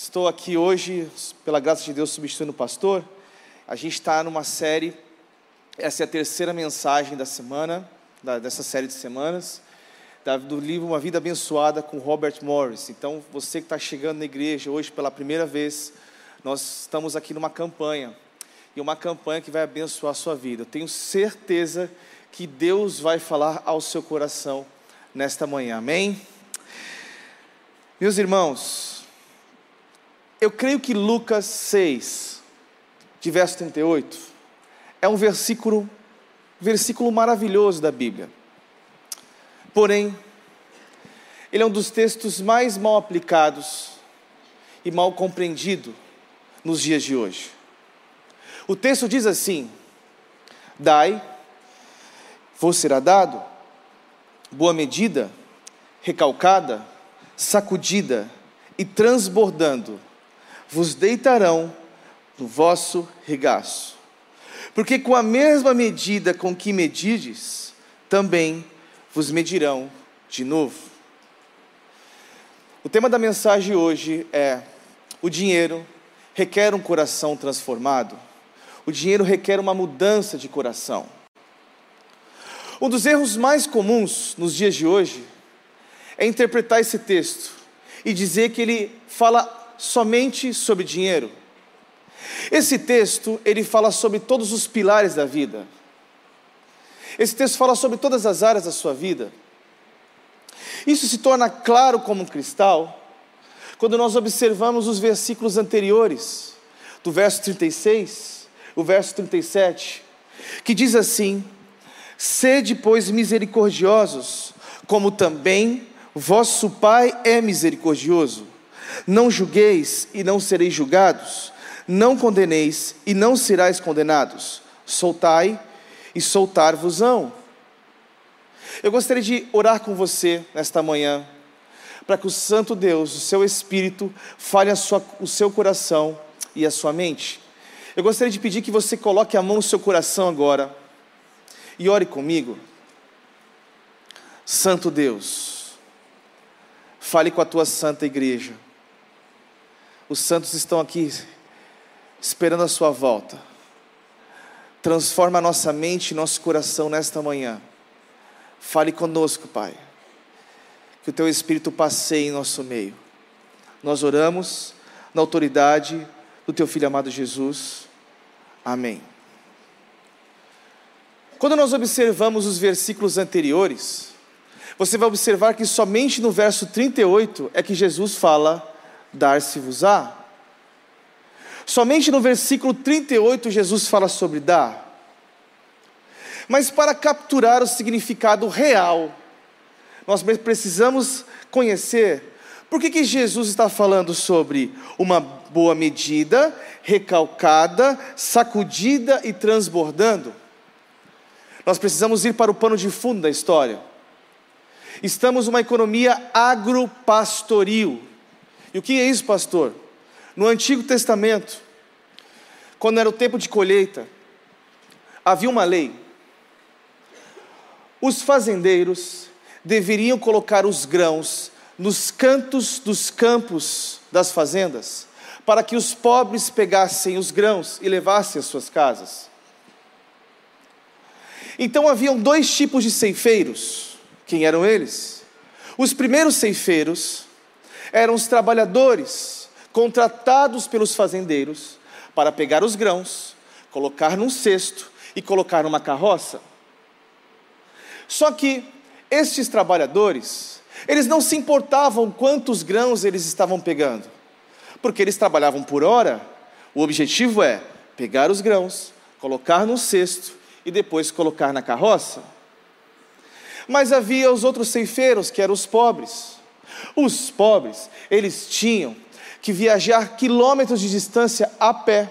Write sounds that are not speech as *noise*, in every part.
Estou aqui hoje, pela graça de Deus, substituindo o pastor. A gente está numa série, essa é a terceira mensagem da semana, da, dessa série de semanas, da, do livro Uma Vida Abençoada com Robert Morris. Então, você que está chegando na igreja hoje pela primeira vez, nós estamos aqui numa campanha, e uma campanha que vai abençoar a sua vida. Eu tenho certeza que Deus vai falar ao seu coração nesta manhã, amém? Meus irmãos, eu creio que Lucas 6, de verso 38, é um versículo, versículo maravilhoso da Bíblia. Porém, ele é um dos textos mais mal aplicados e mal compreendido nos dias de hoje. O texto diz assim: Dai, vos será dado, boa medida, recalcada, sacudida e transbordando vos deitarão no vosso regaço. Porque com a mesma medida com que medides, também vos medirão de novo. O tema da mensagem hoje é: o dinheiro requer um coração transformado. O dinheiro requer uma mudança de coração. Um dos erros mais comuns nos dias de hoje é interpretar esse texto e dizer que ele fala somente sobre dinheiro. Esse texto, ele fala sobre todos os pilares da vida. Esse texto fala sobre todas as áreas da sua vida. Isso se torna claro como um cristal quando nós observamos os versículos anteriores, do verso 36, o verso 37, que diz assim: Sede, pois, misericordiosos, como também vosso Pai é misericordioso. Não julgueis e não sereis julgados. Não condeneis e não serás condenados. Soltai e soltar-vos-ão. Eu gostaria de orar com você nesta manhã, para que o Santo Deus, o seu Espírito, fale sua, o seu coração e a sua mente. Eu gostaria de pedir que você coloque a mão no seu coração agora e ore comigo. Santo Deus, fale com a tua santa igreja. Os santos estão aqui esperando a sua volta. Transforma nossa mente e nosso coração nesta manhã. Fale conosco, Pai. Que o teu Espírito passeie em nosso meio. Nós oramos na autoridade do teu Filho amado Jesus. Amém. Quando nós observamos os versículos anteriores, você vai observar que somente no verso 38 é que Jesus fala dar-se-vos-á. Somente no versículo 38 Jesus fala sobre dar. Mas para capturar o significado real, nós precisamos conhecer por que, que Jesus está falando sobre uma boa medida, recalcada, sacudida e transbordando. Nós precisamos ir para o pano de fundo da história. Estamos numa economia agropastoril. E o que é isso, pastor? No Antigo Testamento, quando era o tempo de colheita, havia uma lei. Os fazendeiros deveriam colocar os grãos nos cantos dos campos das fazendas, para que os pobres pegassem os grãos e levassem às suas casas. Então haviam dois tipos de ceifeiros. Quem eram eles? Os primeiros ceifeiros eram os trabalhadores contratados pelos fazendeiros para pegar os grãos, colocar num cesto e colocar numa carroça. Só que estes trabalhadores, eles não se importavam quantos grãos eles estavam pegando, porque eles trabalhavam por hora. O objetivo é pegar os grãos, colocar no cesto e depois colocar na carroça. Mas havia os outros ceifeiros, que eram os pobres. Os pobres, eles tinham que viajar quilômetros de distância a pé,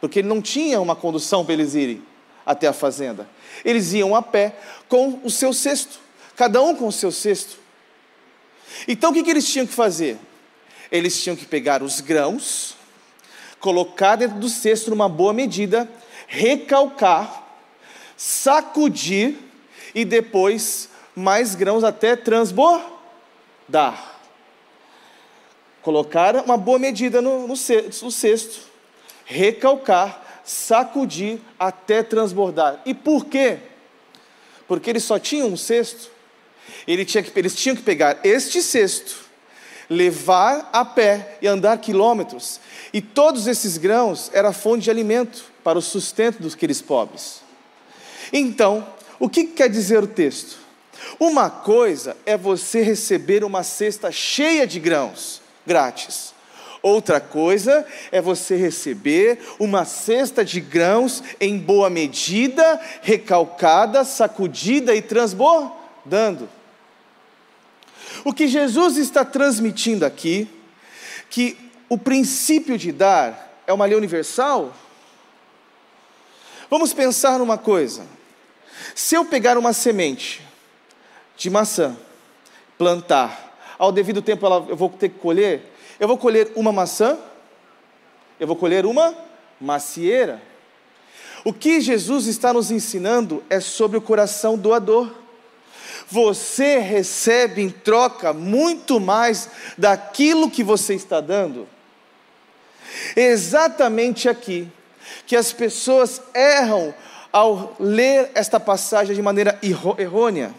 porque não tinha uma condução para eles irem até a fazenda. Eles iam a pé com o seu cesto, cada um com o seu cesto. Então o que, eles tinham que fazer? Eles tinham que pegar os grãos, colocar dentro do cesto numa boa medida, recalcar, sacudir e depois mais grãos até transbordar dar. Colocar uma boa medida no, no cesto, recalcar, sacudir até transbordar. E por quê? Porque eles só tinham um cesto. Ele tinha que, eles tinham que pegar este cesto, levar a pé e andar quilômetros. E todos esses grãos era fonte de alimento para o sustento dos aqueles pobres. Então, o que quer dizer o texto? Uma coisa é você receber uma cesta cheia de grãos, grátis. Outra coisa é você receber uma cesta de grãos em boa medida, recalcada, sacudida e transbordando. O que Jesus está transmitindo aqui, que o princípio de dar é uma lei universal. Vamos pensar numa coisa. Se eu pegar uma semente de maçã, plantar, ao devido tempo ela, eu vou ter que colher, eu vou colher uma maçã, eu vou colher uma macieira. O que Jesus está nos ensinando é sobre o coração doador. Você recebe em troca muito mais daquilo que você está dando. Exatamente aqui que as pessoas erram ao ler esta passagem de maneira errônea.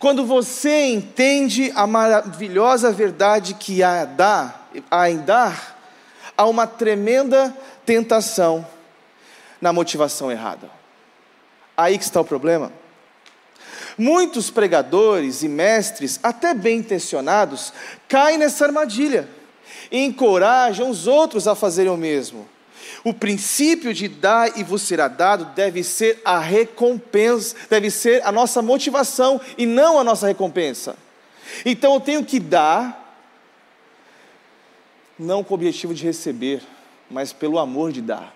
Quando você entende a maravilhosa verdade que há, dar, há em dar, há uma tremenda tentação na motivação errada. Aí que está o problema. Muitos pregadores e mestres, até bem intencionados, caem nessa armadilha e encorajam os outros a fazerem o mesmo. O princípio de dar e vos será dado deve ser a recompensa, deve ser a nossa motivação e não a nossa recompensa. Então eu tenho que dar, não com o objetivo de receber, mas pelo amor de dar.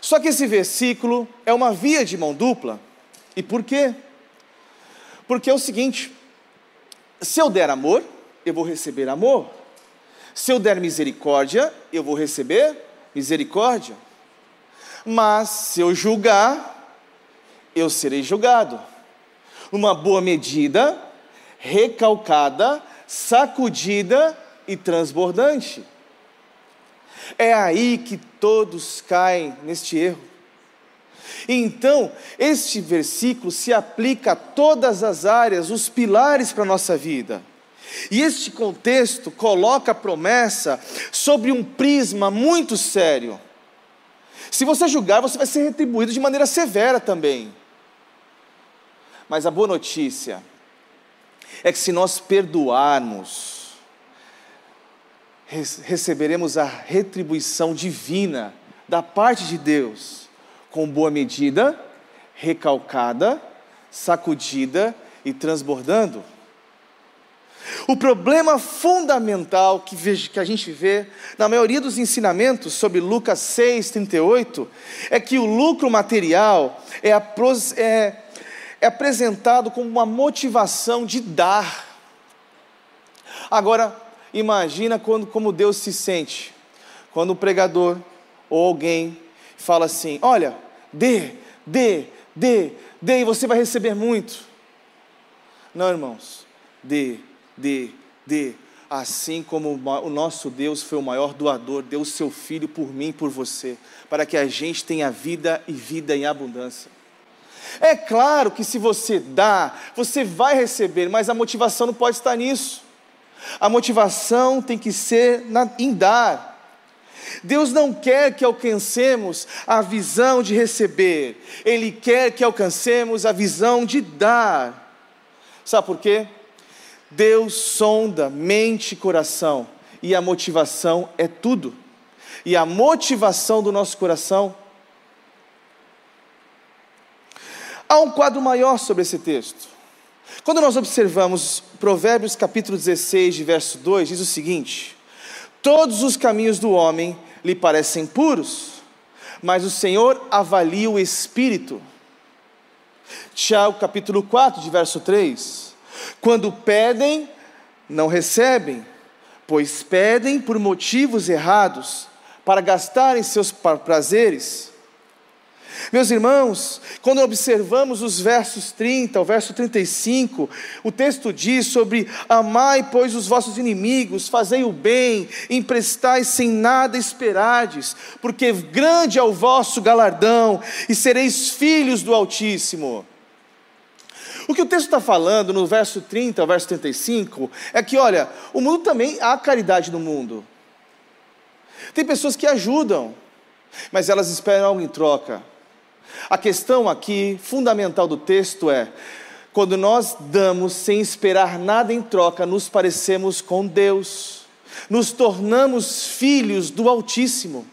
Só que esse versículo é uma via de mão dupla. E por quê? Porque é o seguinte: se eu der amor, eu vou receber amor. Se eu der misericórdia, eu vou receber misericórdia. Mas se eu julgar, eu serei julgado. Uma boa medida, recalcada, sacudida e transbordante. É aí que todos caem neste erro. Então, este versículo se aplica a todas as áreas, os pilares para a nossa vida. E este contexto coloca a promessa sobre um prisma muito sério. Se você julgar, você vai ser retribuído de maneira severa também. Mas a boa notícia é que se nós perdoarmos, receberemos a retribuição divina da parte de Deus, com boa medida, recalcada, sacudida e transbordando. O problema fundamental que, a gente vê na maioria dos ensinamentos sobre Lucas 6, 38, é que o lucro material é, é, é apresentado como uma motivação de dar. Agora, imagina quando, como Deus se sente, quando o pregador ou alguém fala assim: olha, dê, dê, dê, dê, e você vai receber muito. Não, irmãos, dê, dê, dê. Assim como o nosso Deus foi o maior doador, deu o seu filho por mim e por você, para que a gente tenha vida e vida em abundância. É claro que se você dá, você vai receber, mas a motivação não pode estar nisso. A motivação tem que ser na, em dar. Deus não quer que alcancemos a visão de receber, Ele quer que alcancemos a visão de dar. Sabe por quê? Deus sonda mente e coração, e a motivação é tudo. E a motivação do nosso coração. Há um quadro maior sobre esse texto. Quando nós observamos Provérbios capítulo 16, de verso 2, diz o seguinte: Todos os caminhos do homem lhe parecem puros, mas o Senhor avalia o espírito. Tiago capítulo 4, de verso 3. Quando pedem, não recebem, pois pedem por motivos errados, para gastarem seus prazeres. Meus irmãos, quando observamos os versos 30, o verso 35, o texto diz sobre amai, pois, os vossos inimigos, fazei o bem, emprestai sem nada esperardes, porque grande é o vosso galardão, e sereis filhos do Altíssimo. O que o texto está falando no verso 30 ao verso 35 é que, olha, o mundo também há caridade no mundo. Tem pessoas que ajudam, mas elas esperam algo em troca. A questão aqui, fundamental do texto é: quando nós damos sem esperar nada em troca, nos parecemos com Deus, nos tornamos filhos do Altíssimo.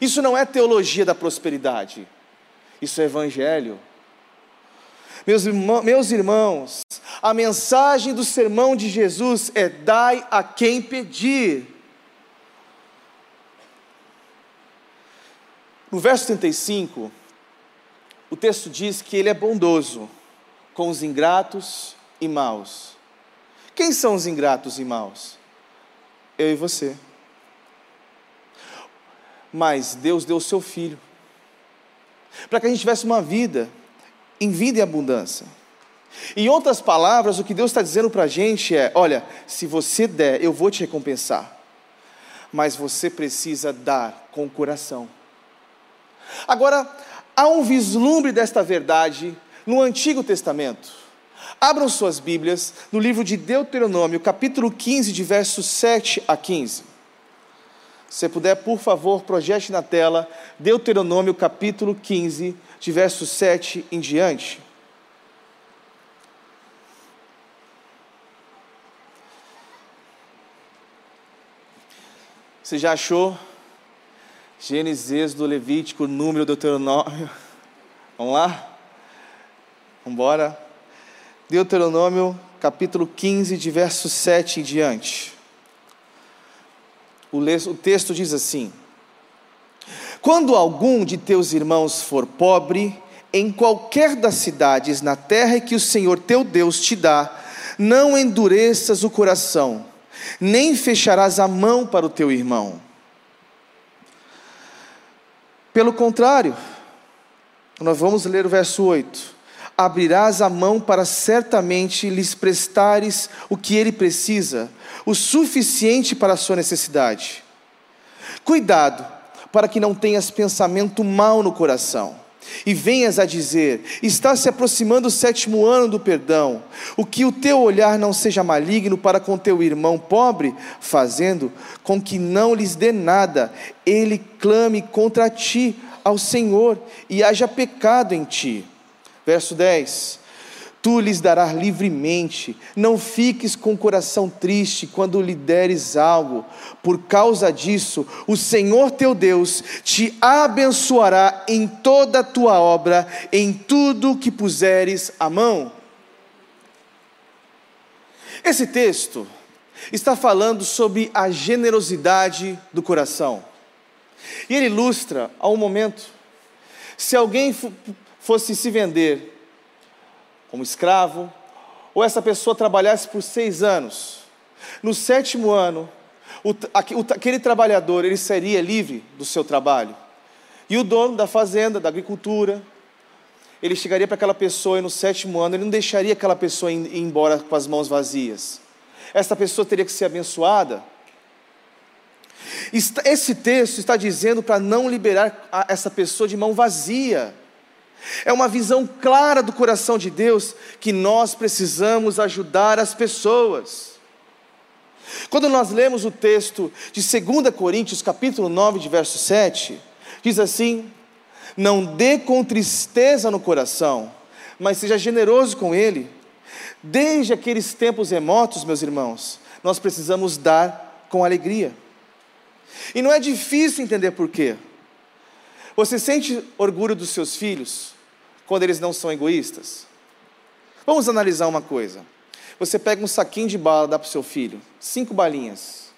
Isso não é teologia da prosperidade, isso é evangelho. Meus, irmãos, meus irmãos, a mensagem do sermão de Jesus é: dai a quem pedir. No verso 35, o texto diz que ele é bondoso com os ingratos e maus. Quem são os ingratos e maus? Eu e você. Mas Deus deu o seu filho para que a gente tivesse uma vida em vida e abundância. Em outras palavras, o que Deus está dizendo para a gente é: olha, se você der, eu vou te recompensar, mas você precisa dar com o coração. Agora, há um vislumbre desta verdade no Antigo Testamento. Abram suas Bíblias no livro de Deuteronômio, capítulo 15, de versos 7 a 15. Se puder, por favor, projete na tela Deuteronômio, capítulo 15, de verso 7 em diante. Você já achou? Gênesis, do Levítico, número Deuteronômio. Vamos lá? Vamos embora? Deuteronômio, capítulo 15, de verso 7 em diante. O texto diz assim: quando algum de teus irmãos for pobre, em qualquer das cidades na terra que o Senhor teu Deus te dá, não endureças o coração, nem fecharás a mão para o teu irmão. Pelo contrário, nós vamos ler o verso 8: Abrirás a mão para certamente lhes prestares o que ele precisa, o suficiente para a sua necessidade. Cuidado, para que não tenhas pensamento mal no coração. E venhas a dizer: está se aproximando o sétimo ano do perdão, o que o teu olhar não seja maligno para com teu irmão pobre, fazendo com que não lhes dê nada, ele clame contra ti ao Senhor e haja pecado em ti. Verso 10: tu lhes darás livremente. Não fiques com o coração triste quando lhe deres algo. Por causa disso, o Senhor teu Deus te abençoará em toda a tua obra, em tudo que puseres a mão. Esse texto está falando sobre a generosidade do coração. E ele ilustra a um momento, se alguém fosse se vender como escravo, ou essa pessoa trabalhasse por seis anos. No sétimo ano, o, aquele trabalhador ele seria livre do seu trabalho. E o dono da fazenda, da agricultura, ele chegaria para aquela pessoa e no sétimo ano ele não deixaria aquela pessoa ir embora com as mãos vazias. Essa pessoa teria que ser abençoada. Esse texto está dizendo para não liberar essa pessoa de mão vazia. É uma visão clara do coração de Deus que nós precisamos ajudar as pessoas. Quando nós lemos o texto de 2 Coríntios, capítulo 9, de verso 7, diz assim: Não dê com tristeza no coração, mas seja generoso com ele. Desde aqueles tempos remotos, meus irmãos, nós precisamos dar com alegria. E não é difícil entender por quê. Você sente orgulho dos seus filhos quando eles não são egoístas? Vamos analisar uma coisa. Você pega um saquinho de bala, dá para o seu filho, cinco balinhas,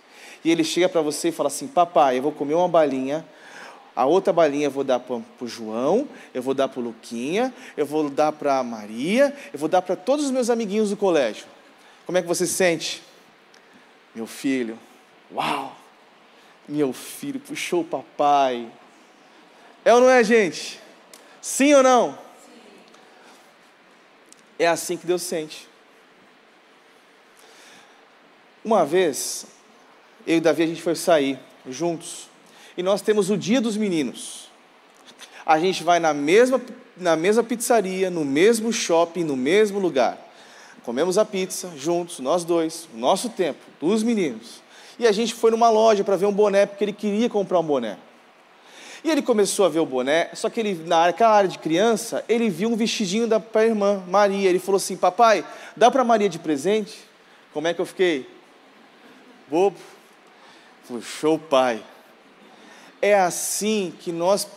e ele chega para você e fala assim: Papai, eu vou comer uma balinha, a outra balinha eu vou dar para o João, eu vou dar para o Luquinha, eu vou dar para a Maria, eu vou dar para todos os meus amiguinhos do colégio. Como é que você se sente? Meu filho, uau! Meu filho puxou o papai, é ou não é, gente? Sim ou não? É assim que Deus sente. Uma vez, eu e Davi a gente foi sair juntos e nós temos o dia dos meninos. A gente vai na mesma, na mesma pizzaria, no mesmo shopping, no mesmo lugar. Comemos a pizza juntos, nós dois, nosso tempo, dos meninos. E a gente foi numa loja para ver um boné, porque ele queria comprar um boné. E ele começou a ver o boné, só que ele, naquela área de criança, ele viu um vestidinho da irmã, Maria. Ele falou assim: Papai, dá para Maria de presente? Como é que eu fiquei? Bobo. Puxou pai. É assim que nós,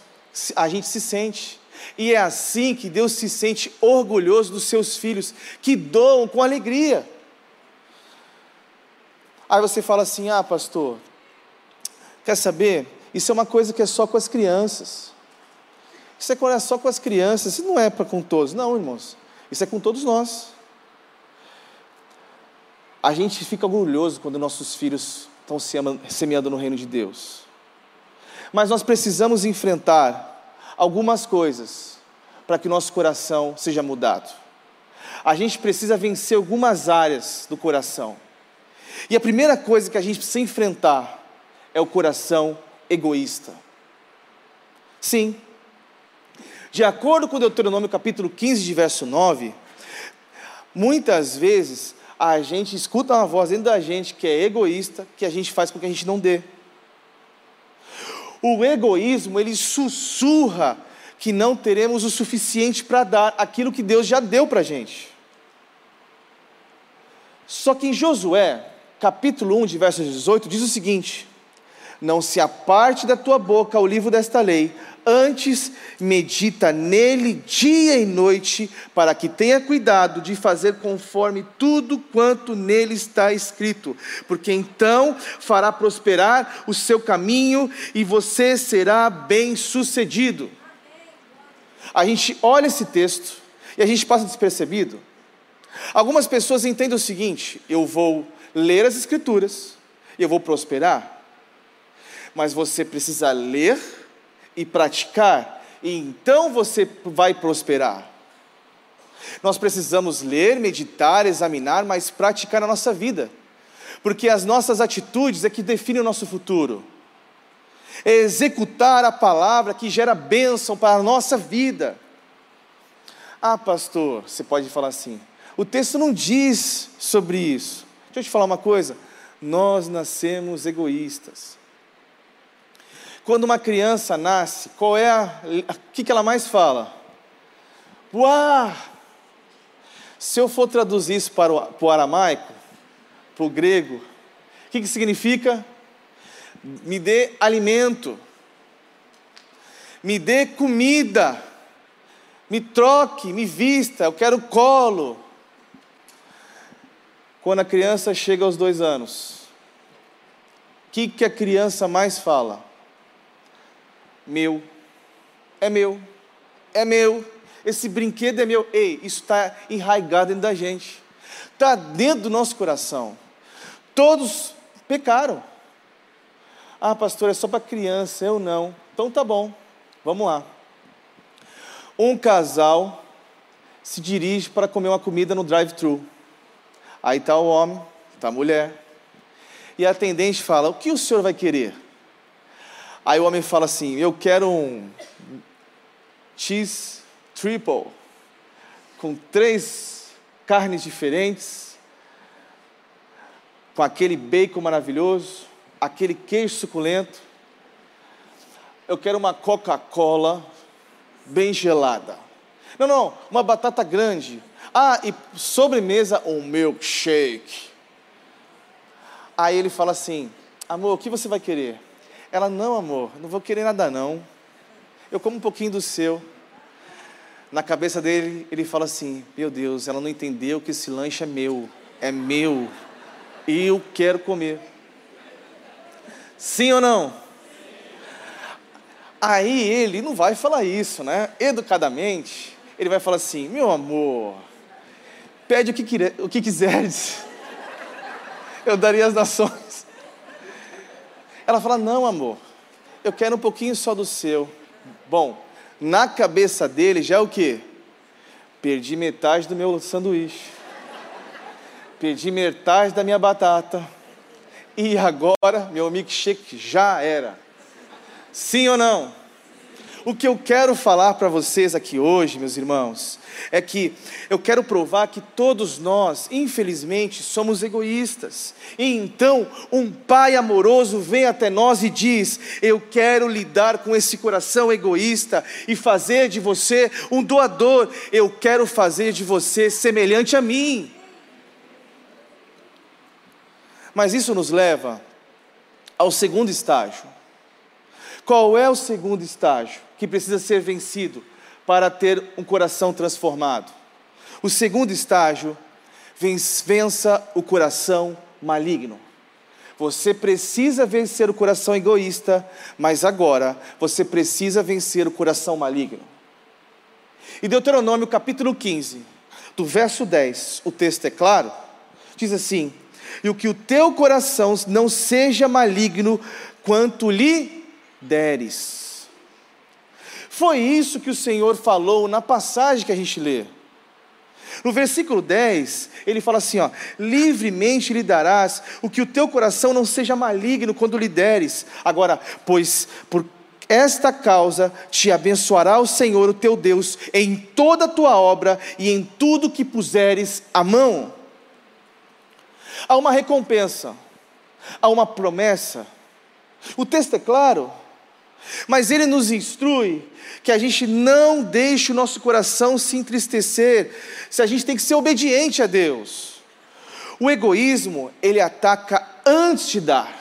a gente se sente. E é assim que Deus se sente orgulhoso dos seus filhos, que doam com alegria. Aí você fala assim: ah, pastor, quer saber? Isso é uma coisa que é só com as crianças. Isso é só com as crianças, isso não é para com todos. Não, irmãos. Isso é com todos nós. A gente fica orgulhoso quando nossos filhos estão semeando no reino de Deus. Mas nós precisamos enfrentar algumas coisas para que nosso coração seja mudado. A gente precisa vencer algumas áreas do coração. E a primeira coisa que a gente precisa enfrentar é o coração egoísta. Sim. De acordo com Deuteronômio capítulo 15, de verso 9, muitas vezes a gente escuta uma voz dentro da gente que é egoísta, que a gente faz com que a gente não dê. O egoísmo, ele sussurra que não teremos o suficiente para dar aquilo que Deus já deu para a gente. Só que em Josué, capítulo 1, de verso 18, diz o seguinte: não se aparte da tua boca o livro desta lei, antes medita nele dia e noite, para que tenha cuidado de fazer conforme tudo quanto nele está escrito, porque então fará prosperar o seu caminho e você será bem-sucedido. A gente olha esse texto e a gente passa despercebido. Algumas pessoas entendem o seguinte: eu vou ler as Escrituras eu vou prosperar mas você precisa ler e praticar, e então você vai prosperar. Nós precisamos ler, meditar, examinar, mas praticar na nossa vida, porque as nossas atitudes é que definem o nosso futuro. É executar a palavra que gera bênção para a nossa vida. Ah, pastor, você pode falar assim, o texto não diz sobre isso. Deixa eu te falar uma coisa: nós nascemos egoístas. Quando uma criança nasce, qual é a. O que, que ela mais fala? Uau! Se eu for traduzir isso para o, para o aramaico, para o grego, o que, que significa? Me dê alimento, me dê comida, me troque, me vista, eu quero colo. Quando a criança chega aos dois anos, o que, que a criança mais fala? Meu, é meu, é meu, esse brinquedo é meu. Ei, isso está enraigado dentro da gente, está dentro do nosso coração. Todos pecaram. Ah, pastor, é só para criança, eu não. Então tá bom, vamos lá. Um casal se dirige para comer uma comida no drive-thru. Aí está o homem, está a mulher. E a atendente fala: O que o senhor vai querer? Aí o homem fala assim: Eu quero um cheese triple, com três carnes diferentes, com aquele bacon maravilhoso, aquele queijo suculento. Eu quero uma Coca-Cola bem gelada. Não, não, uma batata grande. Ah, e sobremesa, um milkshake. Aí ele fala assim: Amor, o que você vai querer? Ela, não, amor, não vou querer nada não. Eu como um pouquinho do seu. Na cabeça dele, ele fala assim: Meu Deus, ela não entendeu que esse lanche é meu, é meu, e eu quero comer. Sim ou não? Aí ele não vai falar isso, né? Educadamente, ele vai falar assim: Meu amor, pede o que, o que quiseres, eu daria as nações. Ela fala: Não, amor, eu quero um pouquinho só do seu. Bom, na cabeça dele já é o quê? Perdi metade do meu sanduíche. Perdi metade da minha batata. E agora meu milkshake já era. Sim ou não? O que eu quero falar para vocês aqui hoje, meus irmãos, é que eu quero provar que todos nós, infelizmente, somos egoístas. E então, um pai amoroso vem até nós e diz: Eu quero lidar com esse coração egoísta e fazer de você um doador. Eu quero fazer de você semelhante a mim. Mas isso nos leva ao segundo estágio. Qual é o segundo estágio? Que precisa ser vencido para ter um coração transformado. O segundo estágio, vença o coração maligno. Você precisa vencer o coração egoísta, mas agora você precisa vencer o coração maligno. E Deuteronômio capítulo 15, do verso 10, o texto é claro, diz assim: E o que o teu coração não seja maligno quanto lhe deres. Foi isso que o Senhor falou na passagem que a gente lê. No versículo 10, ele fala assim: ó, livremente lhe darás o que o teu coração não seja maligno quando lhe deres. Agora, pois por esta causa te abençoará o Senhor, o teu Deus, em toda a tua obra e em tudo que puseres a mão. Há uma recompensa, há uma promessa. O texto é claro, mas ele nos instrui que a gente não deixe o nosso coração se entristecer, se a gente tem que ser obediente a Deus. O egoísmo, ele ataca antes de dar.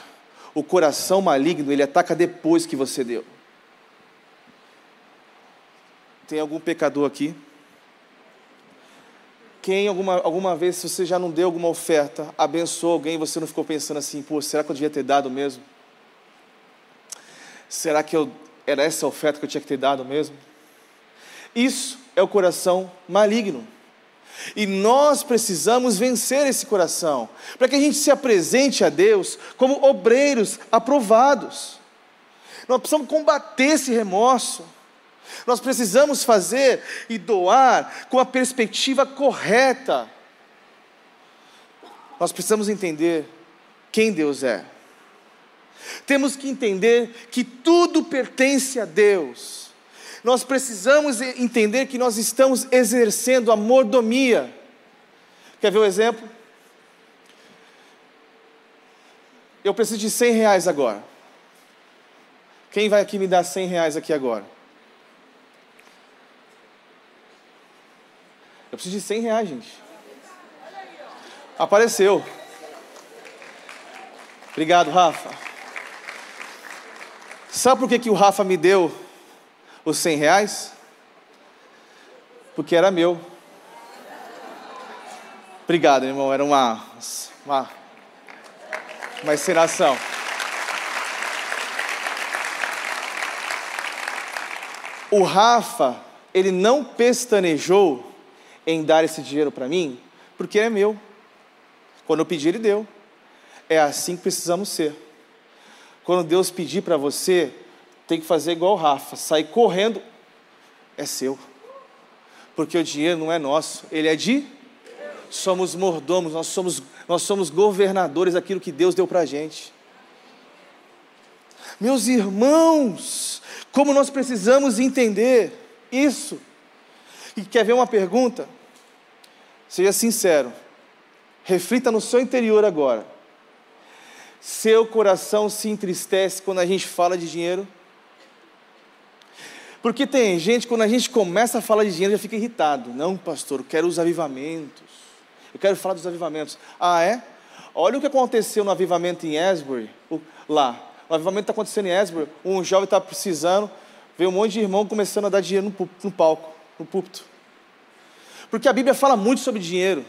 O coração maligno, ele ataca depois que você deu. Tem algum pecador aqui? Quem alguma, alguma vez, se você já não deu alguma oferta, abençoou alguém, você não ficou pensando assim, pô, será que eu devia ter dado mesmo? Será que eu era essa a oferta que eu tinha que ter dado mesmo? Isso é o coração maligno. E nós precisamos vencer esse coração, para que a gente se apresente a Deus como obreiros aprovados. Nós precisamos combater esse remorso. Nós precisamos fazer e doar com a perspectiva correta. Nós precisamos entender quem Deus é. Temos que entender que tudo pertence a Deus. Nós precisamos entender que nós estamos exercendo a mordomia. Quer ver um exemplo? Eu preciso de 100 reais agora. Quem vai aqui me dar 100 reais aqui agora? Eu preciso de 100 reais, gente. Apareceu. Obrigado, Rafa. Sabe por que, que o Rafa me deu os 100 reais? Porque era meu. Obrigado, irmão. Era uma, uma, uma encenação. O Rafa, ele não pestanejou em dar esse dinheiro para mim, porque é meu. Quando eu pedi, ele deu. É assim que precisamos ser. Quando Deus pedir para você, tem que fazer igual o Rafa, sair correndo, é seu. Porque o dinheiro não é nosso, ele é de somos mordomos, nós somos, nós somos governadores daquilo que Deus deu para a gente. Meus irmãos, como nós precisamos entender isso. E quer ver uma pergunta? Seja sincero, reflita no seu interior agora. Seu coração se entristece quando a gente fala de dinheiro? Porque tem gente, quando a gente começa a falar de dinheiro, já fica irritado. Não, pastor, eu quero os avivamentos. Eu quero falar dos avivamentos. Ah, é? Olha o que aconteceu no avivamento em Asbury, lá. O avivamento está acontecendo em Asbury. Um jovem está precisando, veio um monte de irmão começando a dar dinheiro no, no palco, no púlpito. Porque a Bíblia fala muito sobre dinheiro.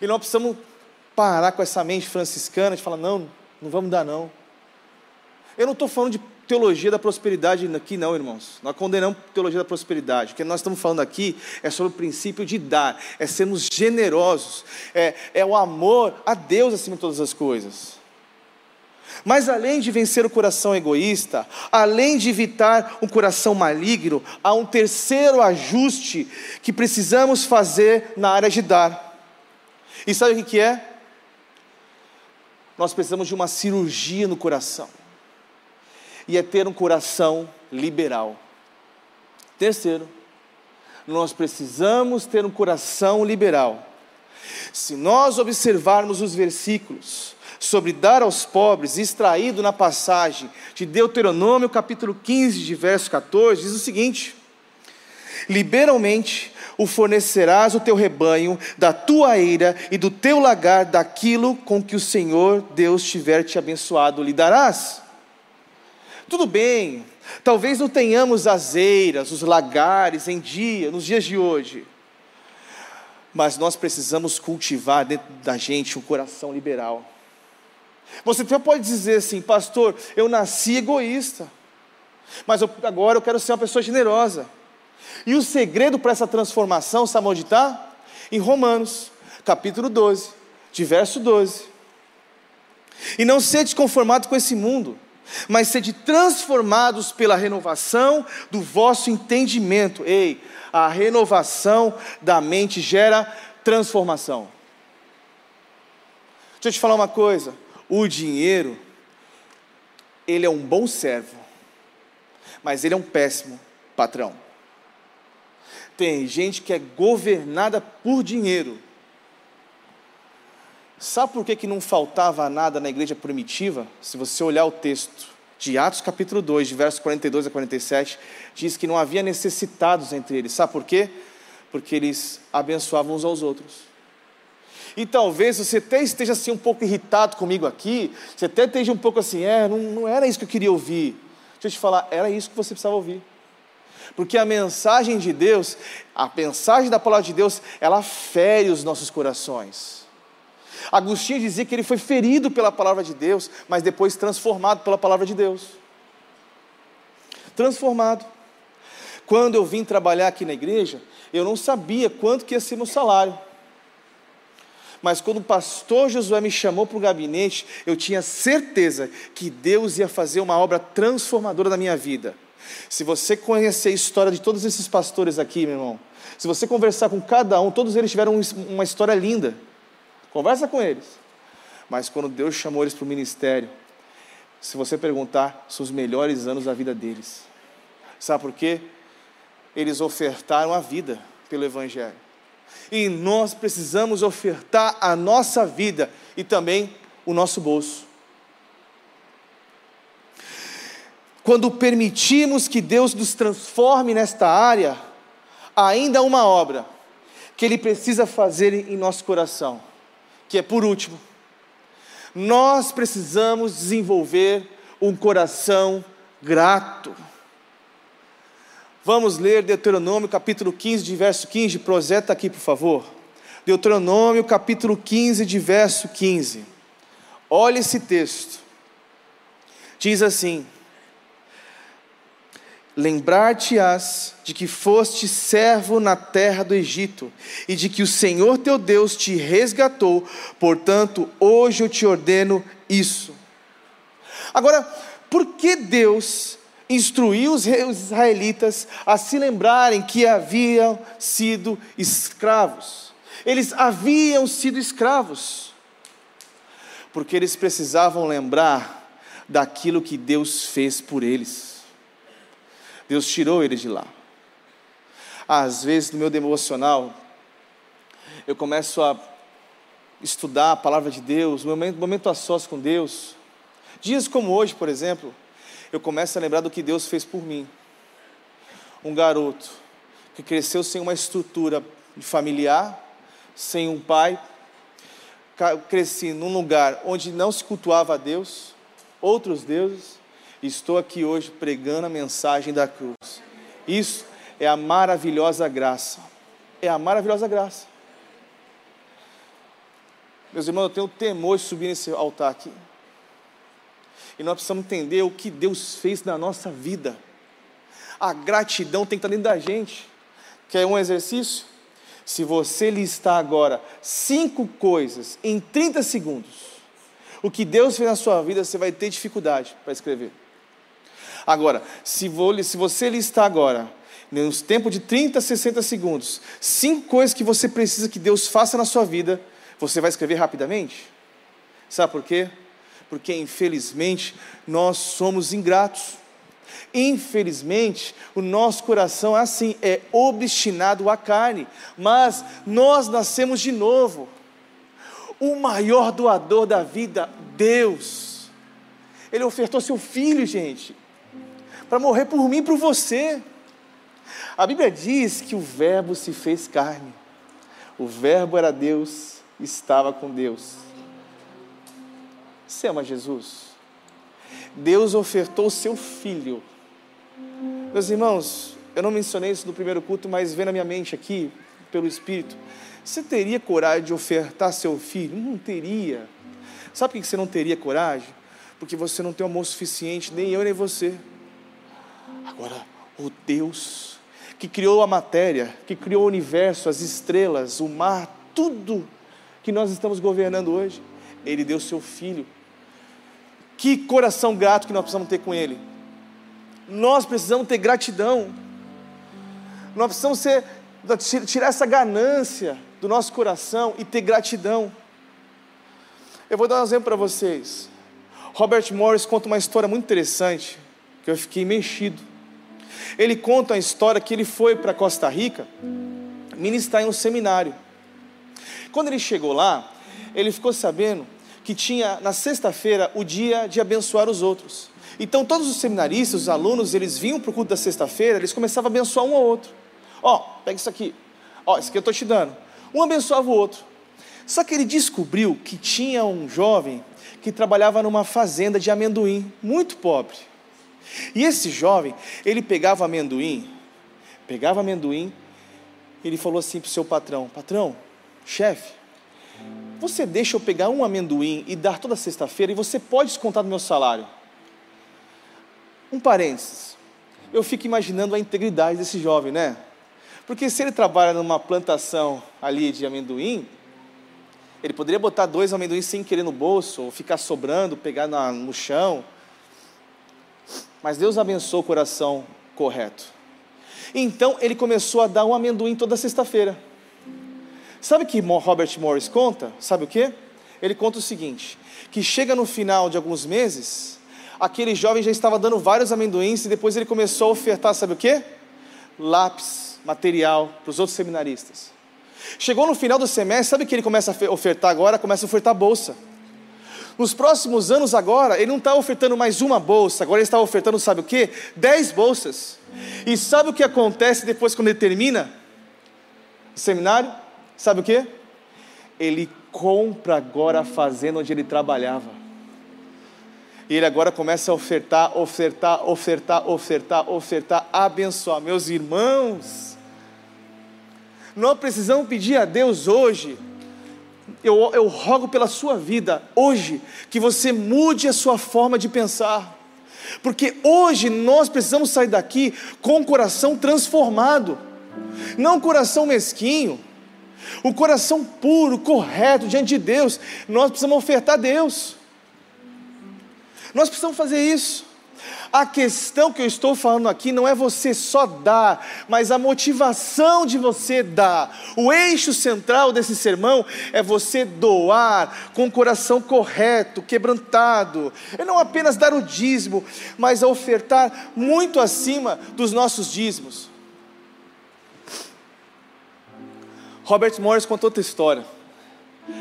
E nós precisamos parar com essa mente franciscana de falar, não, não vamos dar não. Eu não estou falando de teologia da prosperidade aqui, não, irmãos. Nós condenamos teologia da prosperidade. O que nós estamos falando aqui é sobre o princípio de dar, é sermos generosos, é, é o amor a Deus acima de todas as coisas. Mas além de vencer o coração egoísta, além de evitar um coração maligno, há um terceiro ajuste que precisamos fazer na área de dar. E sabe o que é? Nós precisamos de uma cirurgia no coração. E é ter um coração liberal. Terceiro, nós precisamos ter um coração liberal. Se nós observarmos os versículos sobre dar aos pobres, extraído na passagem de Deuteronômio capítulo 15, de verso 14, diz o seguinte: Liberalmente o fornecerás o teu rebanho, da tua eira e do teu lagar, daquilo com que o Senhor Deus tiver te abençoado, lhe darás. Tudo bem, talvez não tenhamos as eiras, os lagares em dia, nos dias de hoje, mas nós precisamos cultivar dentro da gente um coração liberal. Você até pode dizer assim, pastor, eu nasci egoísta, mas eu, agora eu quero ser uma pessoa generosa. E o segredo para essa transformação, sabe onde está? Em Romanos, capítulo 12, de verso 12. E não sede conformado com esse mundo, mas sede transformados pela renovação do vosso entendimento. Ei, a renovação da mente gera transformação. Deixa eu te falar uma coisa: o dinheiro, ele é um bom servo, mas ele é um péssimo patrão. Tem gente que é governada por dinheiro. Sabe por que, que não faltava nada na igreja primitiva? Se você olhar o texto de Atos capítulo 2, de versos 42 a 47, diz que não havia necessitados entre eles. Sabe por quê? Porque eles abençoavam uns aos outros. E talvez você até esteja assim um pouco irritado comigo aqui, você até esteja um pouco assim, é, não, não era isso que eu queria ouvir. Deixa eu te falar, era isso que você precisava ouvir. Porque a mensagem de Deus, a mensagem da palavra de Deus, ela fere os nossos corações. Agostinho dizia que ele foi ferido pela palavra de Deus, mas depois transformado pela palavra de Deus. Transformado. Quando eu vim trabalhar aqui na igreja, eu não sabia quanto que ia ser meu salário. Mas quando o pastor Josué me chamou para o gabinete, eu tinha certeza que Deus ia fazer uma obra transformadora na minha vida. Se você conhecer a história de todos esses pastores aqui, meu irmão, se você conversar com cada um, todos eles tiveram uma história linda. Conversa com eles. Mas quando Deus chamou eles para o ministério, se você perguntar, são os melhores anos da vida deles. Sabe por quê? Eles ofertaram a vida pelo Evangelho. E nós precisamos ofertar a nossa vida e também o nosso bolso. Quando permitimos que Deus nos transforme nesta área, ainda há uma obra que Ele precisa fazer em nosso coração, que é por último, nós precisamos desenvolver um coração grato. Vamos ler Deuteronômio capítulo 15, de verso 15, projeta aqui por favor. Deuteronômio capítulo 15, de verso 15. Olha esse texto. Diz assim: Lembrar-te-ás de que foste servo na terra do Egito, e de que o Senhor teu Deus te resgatou, portanto, hoje eu te ordeno isso. Agora, por que Deus instruiu os israelitas a se lembrarem que haviam sido escravos? Eles haviam sido escravos, porque eles precisavam lembrar daquilo que Deus fez por eles. Deus tirou eles de lá. Às vezes, no meu devocional, eu começo a estudar a palavra de Deus, momento, momento a sós com Deus. Dias como hoje, por exemplo, eu começo a lembrar do que Deus fez por mim. Um garoto que cresceu sem uma estrutura familiar, sem um pai, cresci num lugar onde não se cultuava a Deus, outros deuses, estou aqui hoje pregando a mensagem da cruz. Isso é a maravilhosa graça. É a maravilhosa graça. Meus irmãos, eu tenho temor de subir nesse altar aqui. E nós precisamos entender o que Deus fez na nossa vida. A gratidão tem que estar dentro da gente. Quer um exercício? Se você listar agora cinco coisas em 30 segundos, o que Deus fez na sua vida, você vai ter dificuldade para escrever. Agora, se, vou, se você listar agora, nos tempos de 30, 60 segundos, cinco coisas que você precisa que Deus faça na sua vida, você vai escrever rapidamente? Sabe por quê? Porque, infelizmente, nós somos ingratos. Infelizmente, o nosso coração, assim, é obstinado à carne, mas nós nascemos de novo. O maior doador da vida, Deus, Ele ofertou seu filho, gente, para morrer por mim e por você. A Bíblia diz que o Verbo se fez carne, o Verbo era Deus, estava com Deus. Você ama Jesus? Deus ofertou o seu filho. Meus irmãos, eu não mencionei isso no primeiro culto, mas vem na minha mente aqui, pelo Espírito. Você teria coragem de ofertar seu filho? Não teria. Sabe por que você não teria coragem? Porque você não tem amor suficiente, nem eu nem você. Agora, o Deus que criou a matéria, que criou o universo, as estrelas, o mar, tudo que nós estamos governando hoje, Ele deu seu filho. Que coração grato que nós precisamos ter com Ele. Nós precisamos ter gratidão. Nós precisamos ser, tirar essa ganância do nosso coração e ter gratidão. Eu vou dar um exemplo para vocês. Robert Morris conta uma história muito interessante, que eu fiquei mexido. Ele conta a história que ele foi para Costa Rica ministrar em um seminário. Quando ele chegou lá, ele ficou sabendo que tinha na sexta-feira o dia de abençoar os outros. Então todos os seminaristas, os alunos, eles vinham para o culto da sexta-feira, eles começavam a abençoar um ao outro. Ó, oh, pega isso aqui. Ó, oh, isso aqui eu estou te dando. Um abençoava o outro. Só que ele descobriu que tinha um jovem que trabalhava numa fazenda de amendoim, muito pobre. E esse jovem, ele pegava amendoim, pegava amendoim, ele falou assim para o seu patrão: Patrão, chefe, você deixa eu pegar um amendoim e dar toda sexta-feira e você pode descontar do meu salário. Um parênteses, eu fico imaginando a integridade desse jovem, né? Porque se ele trabalha numa plantação ali de amendoim, ele poderia botar dois amendoins sem querer no bolso, ou ficar sobrando, pegar no chão. Mas Deus abençoou o coração correto. Então ele começou a dar um amendoim toda sexta-feira. Sabe o que Robert Morris conta? Sabe o que? Ele conta o seguinte: que chega no final de alguns meses, aquele jovem já estava dando vários amendoins e depois ele começou a ofertar, sabe o que? Lápis, material para os outros seminaristas. Chegou no final do semestre, sabe o que ele começa a ofertar agora? Começa a ofertar bolsa. Nos próximos anos agora, ele não está ofertando mais uma bolsa, agora ele está ofertando, sabe o que? Dez bolsas. E sabe o que acontece depois quando ele termina o seminário? Sabe o que? Ele compra agora a fazenda onde ele trabalhava. E ele agora começa a ofertar, ofertar, ofertar, ofertar, ofertar, abençoar. Meus irmãos, nós precisamos pedir a Deus hoje eu, eu rogo pela sua vida hoje que você mude a sua forma de pensar. Porque hoje nós precisamos sair daqui com o coração transformado, não coração mesquinho, o coração puro, correto diante de Deus. Nós precisamos ofertar a Deus. Nós precisamos fazer isso. A questão que eu estou falando aqui não é você só dar, mas a motivação de você dar. O eixo central desse sermão é você doar com o coração correto, quebrantado. É não apenas dar o dízimo, mas a ofertar muito acima dos nossos dízimos. Robert Morris contou outra história.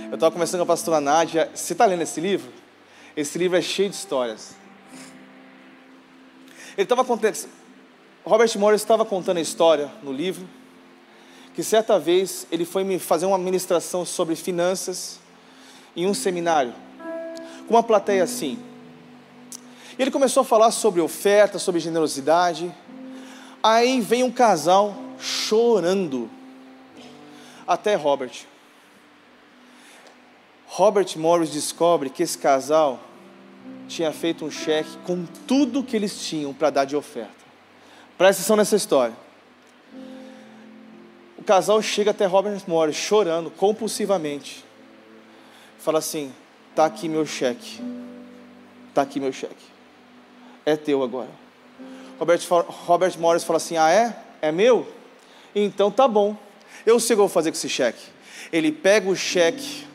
Eu estava conversando com a pastora Nádia. Você está lendo esse livro? Esse livro é cheio de histórias. Ele estava contando, Robert Morris estava contando a história no livro, que certa vez ele foi me fazer uma ministração sobre finanças em um seminário, com uma plateia assim. E ele começou a falar sobre oferta, sobre generosidade. Aí vem um casal chorando até Robert. Robert Morris descobre que esse casal tinha feito um cheque com tudo que eles tinham para dar de oferta. Presta atenção nessa história. O casal chega até Robert Morris chorando compulsivamente. Fala assim: Tá aqui meu cheque. Tá aqui meu cheque. É teu agora. Robert, Robert Morris fala assim: Ah, é? É meu? Então tá bom. Eu sei o que eu vou fazer com esse cheque. Ele pega o cheque,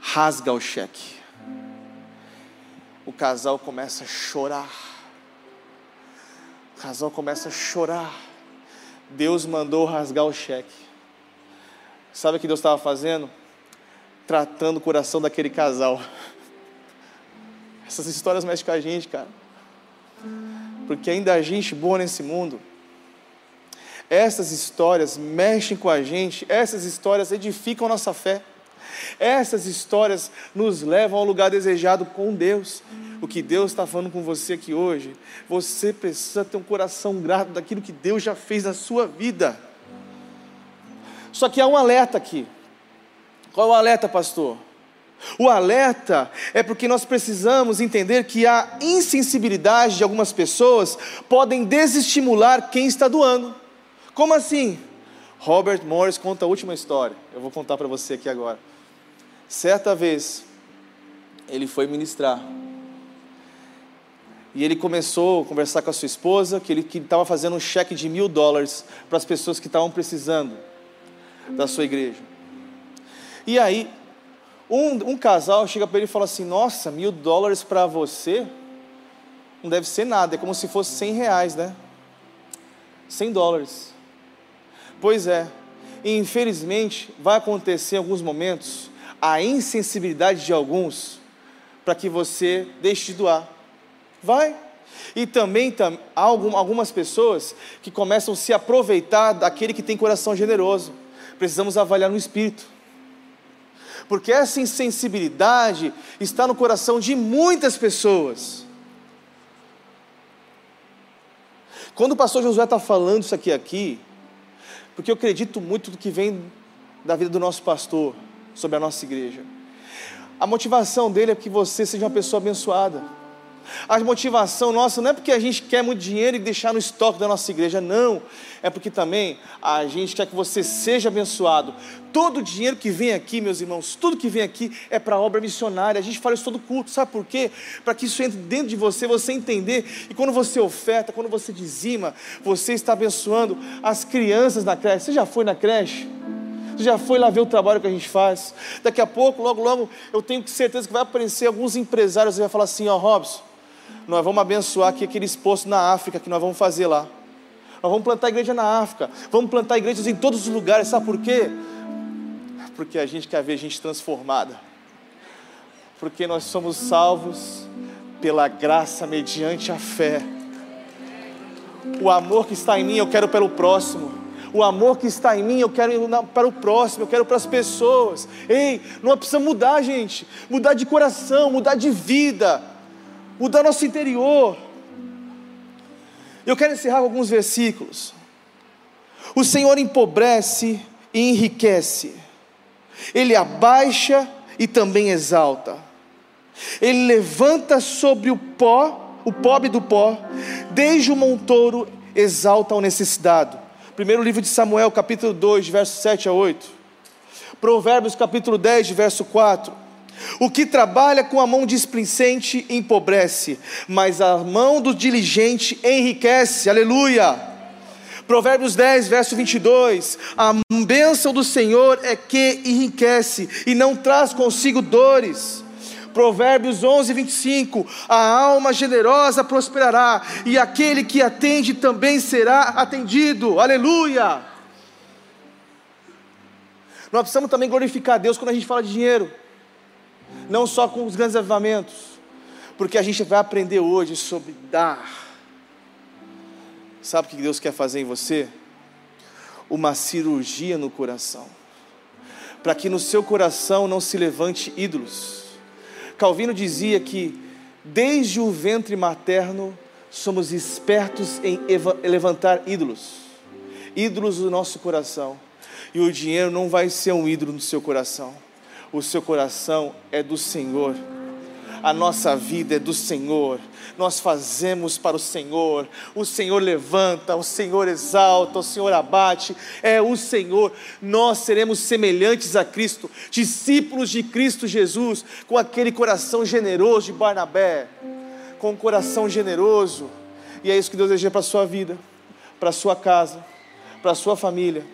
rasga o cheque. O casal começa a chorar. O casal começa a chorar. Deus mandou rasgar o cheque. Sabe o que Deus estava fazendo? Tratando o coração daquele casal. *laughs* Essas histórias mexem com a gente, cara. Porque ainda há gente boa nesse mundo. Essas histórias mexem com a gente, essas histórias edificam nossa fé. Essas histórias nos levam ao lugar desejado com Deus. O que Deus está falando com você aqui hoje, você precisa ter um coração grato daquilo que Deus já fez na sua vida. Só que há um alerta aqui. Qual é o alerta, pastor? O alerta é porque nós precisamos entender que a insensibilidade de algumas pessoas podem desestimular quem está doando. Como assim? Robert Morris conta a última história. Eu vou contar para você aqui agora. Certa vez, ele foi ministrar. E ele começou a conversar com a sua esposa que ele estava fazendo um cheque de mil dólares para as pessoas que estavam precisando da sua igreja. E aí, um, um casal chega para ele e fala assim: Nossa, mil dólares para você não deve ser nada, é como se fosse cem reais, né? Cem dólares. Pois é, e infelizmente vai acontecer em alguns momentos a insensibilidade de alguns para que você deixe de doar. Vai. E também tam, há algumas pessoas que começam a se aproveitar daquele que tem coração generoso. Precisamos avaliar no espírito porque essa insensibilidade está no coração de muitas pessoas. Quando o pastor Josué está falando isso aqui aqui, porque eu acredito muito do que vem da vida do nosso pastor sobre a nossa igreja. A motivação dele é que você seja uma pessoa abençoada. A motivação nossa não é porque a gente quer muito dinheiro e deixar no estoque da nossa igreja, não. É porque também a gente quer que você seja abençoado. Todo o dinheiro que vem aqui, meus irmãos, tudo que vem aqui é para a obra missionária. A gente fala isso todo culto, sabe por quê? Para que isso entre dentro de você, você entender. E quando você oferta, quando você dizima, você está abençoando as crianças na creche. Você já foi na creche? Você já foi lá ver o trabalho que a gente faz? Daqui a pouco, logo, logo, eu tenho certeza que vai aparecer alguns empresários e vai falar assim: Ó, oh, Robson nós vamos abençoar aqui aqueles postos na África que nós vamos fazer lá. Nós vamos plantar igreja na África, vamos plantar igrejas em todos os lugares, sabe por quê? Porque a gente quer ver gente transformada. Porque nós somos salvos pela graça mediante a fé. O amor que está em mim, eu quero pelo próximo. O amor que está em mim, eu quero para o próximo, eu quero para as pessoas. Ei, não precisa mudar, gente. Mudar de coração, mudar de vida mudar nosso interior. Eu quero encerrar com alguns versículos. O Senhor empobrece e enriquece, Ele abaixa e também exalta, Ele levanta sobre o pó, o pobre do pó, desde o montouro exalta o necessitado. Primeiro livro de Samuel, capítulo 2, versos 7 a 8. Provérbios, capítulo 10, verso 4. O que trabalha com a mão displicente empobrece, mas a mão do diligente enriquece. Aleluia! Provérbios 10, verso 22: A bênção do Senhor é que enriquece e não traz consigo dores. Provérbios 11, 25: A alma generosa prosperará, e aquele que atende também será atendido. Aleluia! Nós precisamos também glorificar Deus quando a gente fala de dinheiro não só com os grandes avivamentos, porque a gente vai aprender hoje sobre dar. Sabe o que Deus quer fazer em você? Uma cirurgia no coração, para que no seu coração não se levante ídolos. Calvino dizia que desde o ventre materno somos espertos em levantar ídolos, ídolos do nosso coração, e o dinheiro não vai ser um ídolo no seu coração o seu coração é do Senhor. A nossa vida é do Senhor, nós fazemos para o Senhor, o Senhor levanta, o Senhor exalta, o Senhor abate, é o Senhor, nós seremos semelhantes a Cristo, discípulos de Cristo Jesus, com aquele coração generoso de Barnabé, com um coração generoso, e é isso que Deus deseja para a sua vida, para a sua casa, para a sua família